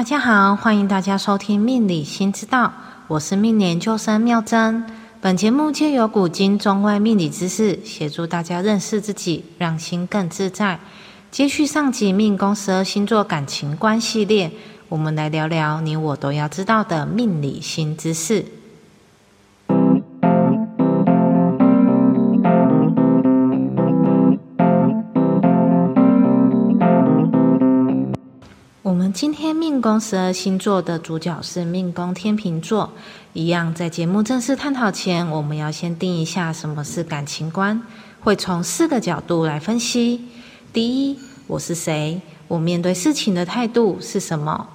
大家好，欢迎大家收听《命理新知道》，我是命研究生妙珍。本节目借由古今中外命理知识，协助大家认识自己，让心更自在。接续上集命宫十二星座感情观系列，我们来聊聊你我都要知道的命理新知识。命宫十二星座的主角是命宫天秤座。一样，在节目正式探讨前，我们要先定一下什么是感情观，会从四个角度来分析。第一，我是谁？我面对事情的态度是什么？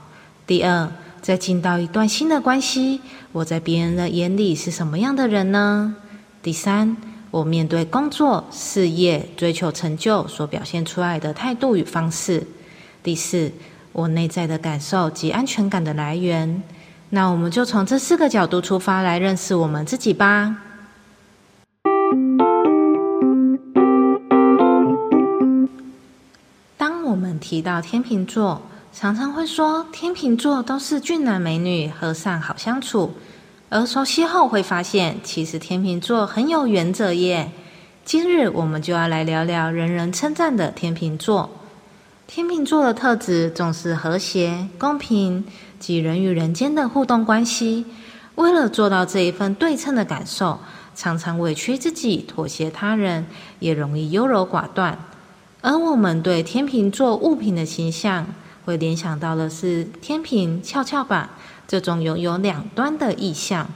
第二，在进到一段新的关系，我在别人的眼里是什么样的人呢？第三，我面对工作、事业、追求成就所表现出来的态度与方式。第四，我内在的感受及安全感的来源。那我们就从这四个角度出发来认识我们自己吧。当我们提到天秤座，常常会说天秤座都是俊男美女、和善好相处。而熟悉后会发现，其实天秤座很有原则耶。今日我们就要来聊聊人人称赞的天秤座。天秤座的特质重视和谐、公平及人与人间的互动关系。为了做到这一份对称的感受，常常委屈自己、妥协他人，也容易优柔寡断。而我们对天秤座物品的形象，会联想到的是天平、跷跷板这种拥有两端的意象。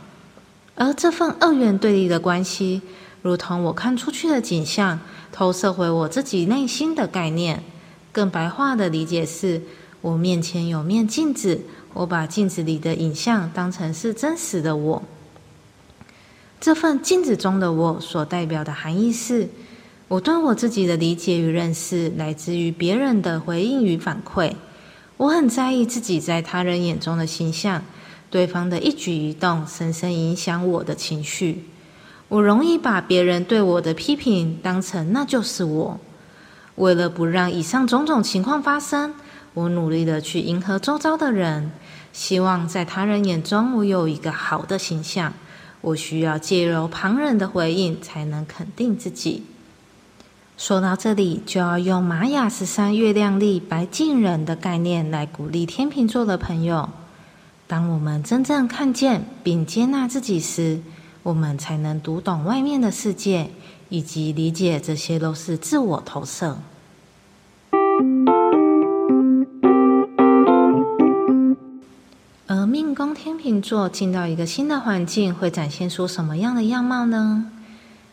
而这份二元对立的关系，如同我看出去的景象，投射回我自己内心的概念。更白话的理解是，我面前有面镜子，我把镜子里的影像当成是真实的我。这份镜子中的我所代表的含义是，我对我自己的理解与认识来自于别人的回应与反馈。我很在意自己在他人眼中的形象，对方的一举一动深深影响我的情绪。我容易把别人对我的批评当成那就是我。为了不让以上种种情况发生，我努力的去迎合周遭的人，希望在他人眼中我有一个好的形象。我需要借由旁人的回应才能肯定自己。说到这里，就要用玛雅十三月亮历白镜人的概念来鼓励天秤座的朋友。当我们真正看见并接纳自己时，我们才能读懂外面的世界。以及理解，这些都是自我投射。而命宫天秤座进到一个新的环境，会展现出什么样的样貌呢？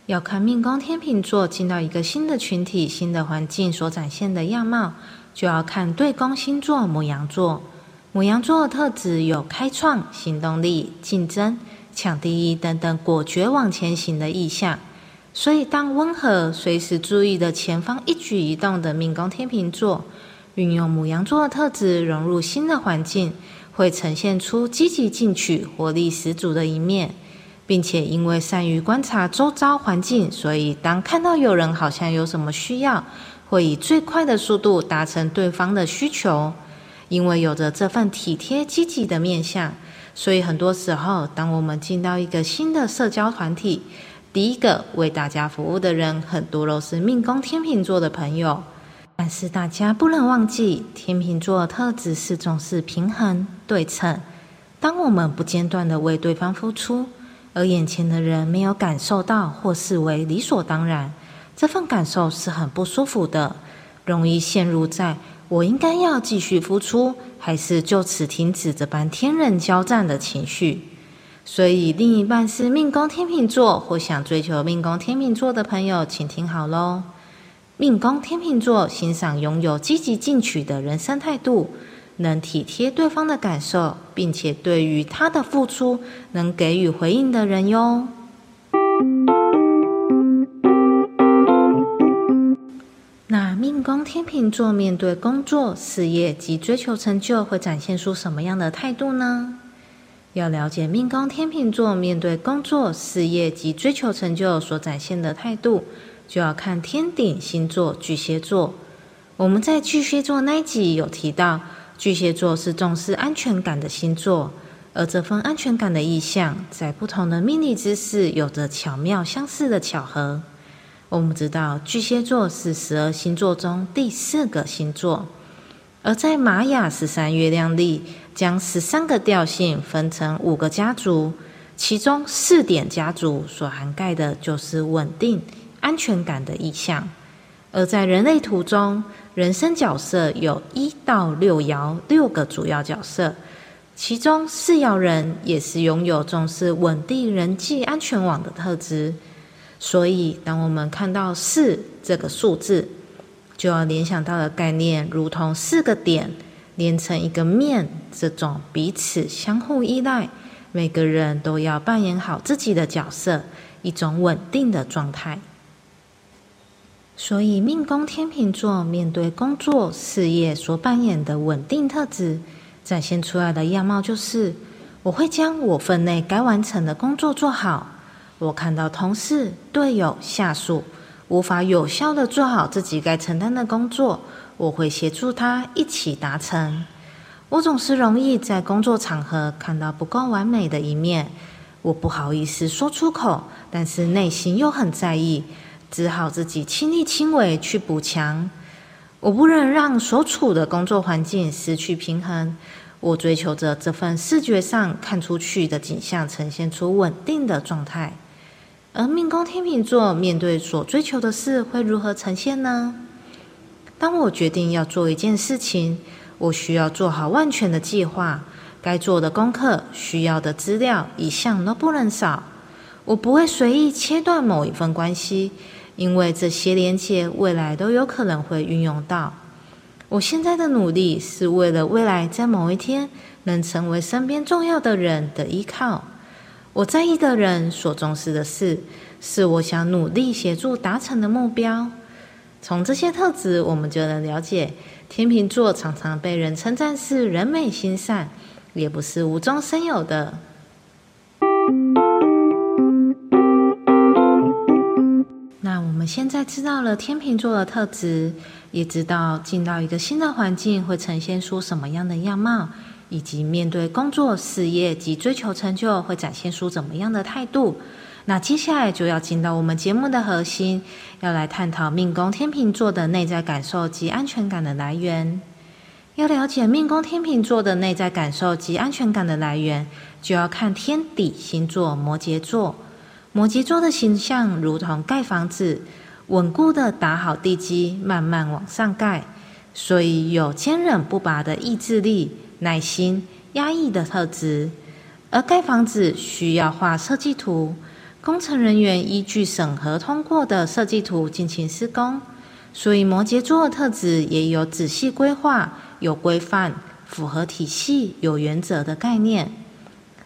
要看命宫天秤座进到一个新的群体、新的环境所展现的样貌，就要看对宫星座母羊座。母羊座的特质有开创、行动力、竞争、抢第一等等果决往前行的意向。所以，当温和、随时注意的前方一举一动的命宫天秤座，运用母羊座的特质融入新的环境，会呈现出积极进取、活力十足的一面，并且因为善于观察周遭环境，所以当看到有人好像有什么需要，会以最快的速度达成对方的需求。因为有着这份体贴、积极的面相，所以很多时候，当我们进到一个新的社交团体，第一个为大家服务的人，很多都是命宫天秤座的朋友。但是大家不能忘记，天秤座特质是重视平衡对称。当我们不间断的为对方付出，而眼前的人没有感受到或视为理所当然，这份感受是很不舒服的，容易陷入在我应该要继续付出，还是就此停止这般天人交战的情绪。所以，另一半是命宫天秤座或想追求命宫天秤座的朋友，请听好喽。命宫天秤座欣赏拥有积极进取的人生态度，能体贴对方的感受，并且对于他的付出能给予回应的人哟。那命宫天秤座面对工作、事业及追求成就，会展现出什么样的态度呢？要了解命宫天秤座面对工作、事业及追求成就所展现的态度，就要看天顶星座巨蟹座。我们在巨蟹座那一集有提到，巨蟹座是重视安全感的星座，而这份安全感的意象，在不同的命理知识有着巧妙相似的巧合。我们知道，巨蟹座是十二星座中第四个星座，而在玛雅十三月亮历，将十三个调性分成五个家族，其中四点家族所涵盖的就是稳定、安全感的意象。而在人类图中，人生角色有一到六爻六个主要角色，其中四爻人也是拥有重视稳定人际安全网的特质。所以，当我们看到四这个数字，就要联想到的概念，如同四个点连成一个面，这种彼此相互依赖，每个人都要扮演好自己的角色，一种稳定的状态。所以，命宫天秤座面对工作事业所扮演的稳定特质，展现出来的样貌就是：我会将我分内该完成的工作做好。我看到同事、队友、下属无法有效的做好自己该承担的工作，我会协助他一起达成。我总是容易在工作场合看到不够完美的一面，我不好意思说出口，但是内心又很在意。只好自己亲力亲为去补强。我不能让所处的工作环境失去平衡。我追求着这份视觉上看出去的景象呈现出稳定的状态。而命宫天秤座面对所追求的事会如何呈现呢？当我决定要做一件事情，我需要做好万全的计划，该做的功课、需要的资料一项都不能少。我不会随意切断某一份关系。因为这些连接未来都有可能会运用到。我现在的努力是为了未来在某一天能成为身边重要的人的依靠。我在意的人所重视的事，是我想努力协助达成的目标。从这些特质，我们就能了解，天秤座常常被人称赞是人美心善，也不是无中生有的。那我们现在知道了天秤座的特质，也知道进到一个新的环境会呈现出什么样的样貌，以及面对工作、事业及追求成就会展现出怎么样的态度。那接下来就要进到我们节目的核心，要来探讨命宫天秤座的内在感受及安全感的来源。要了解命宫天秤座的内在感受及安全感的来源，就要看天底星座摩羯座。摩羯座的形象如同盖房子，稳固的打好地基，慢慢往上盖，所以有坚韧不拔的意志力、耐心、压抑的特质。而盖房子需要画设计图，工程人员依据审核通过的设计图进行施工，所以摩羯座特质也有仔细规划、有规范、符合体系、有原则的概念。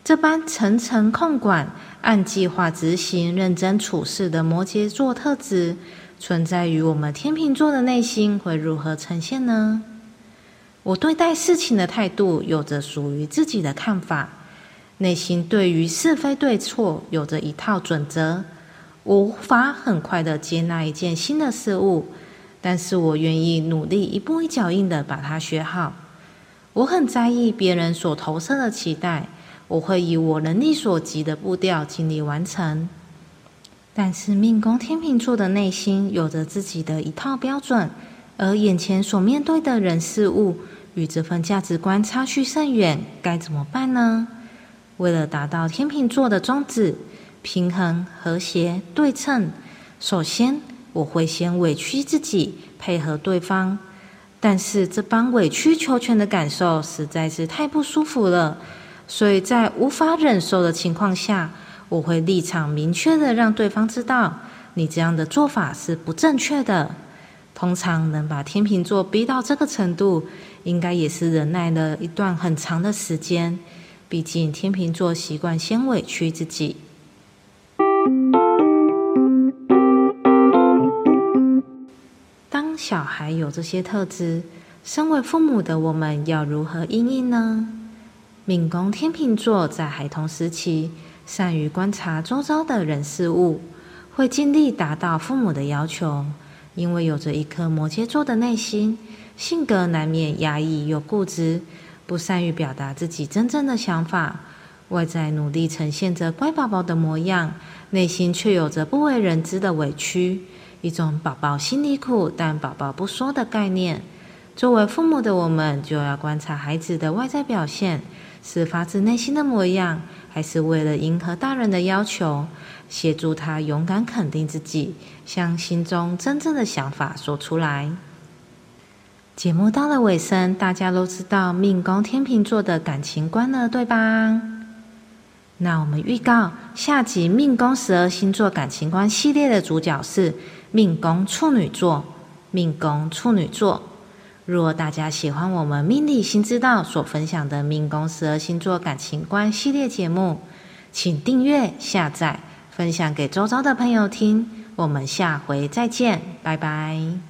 这般层层控管。按计划执行、认真处事的摩羯座特质，存在于我们天秤座的内心，会如何呈现呢？我对待事情的态度有着属于自己的看法，内心对于是非对错有着一套准则。我无法很快的接纳一件新的事物，但是我愿意努力一步一脚印的把它学好。我很在意别人所投射的期待。我会以我能力所及的步调尽力完成，但是命宫天秤座的内心有着自己的一套标准，而眼前所面对的人事物与这份价值观差距甚远，该怎么办呢？为了达到天秤座的宗旨，平衡、和谐、对称，首先我会先委屈自己，配合对方，但是这般委曲求全的感受实在是太不舒服了。所以在无法忍受的情况下，我会立场明确的让对方知道，你这样的做法是不正确的。通常能把天秤座逼到这个程度，应该也是忍耐了一段很长的时间。毕竟天秤座习惯先委屈自己。当小孩有这些特质，身为父母的我们要如何应应呢？命宫天秤座在孩童时期善于观察周遭的人事物，会尽力达到父母的要求，因为有着一颗摩羯座的内心，性格难免压抑又固执，不善于表达自己真正的想法。外在努力呈现着乖宝宝的模样，内心却有着不为人知的委屈，一种宝宝心里苦但宝宝不说的概念。作为父母的我们，就要观察孩子的外在表现，是发自内心的模样，还是为了迎合大人的要求？协助他勇敢肯定自己，向心中真正的想法说出来。节目到了尾声，大家都知道命宫天秤座的感情观了，对吧？那我们预告下集命宫十二星座感情观系列的主角是命宫处女座。命宫处女座，若大家喜欢我们命理新知道所分享的命宫十二星座感情观系列节目，请订阅、下载、分享给周遭的朋友听。我们下回再见，拜拜。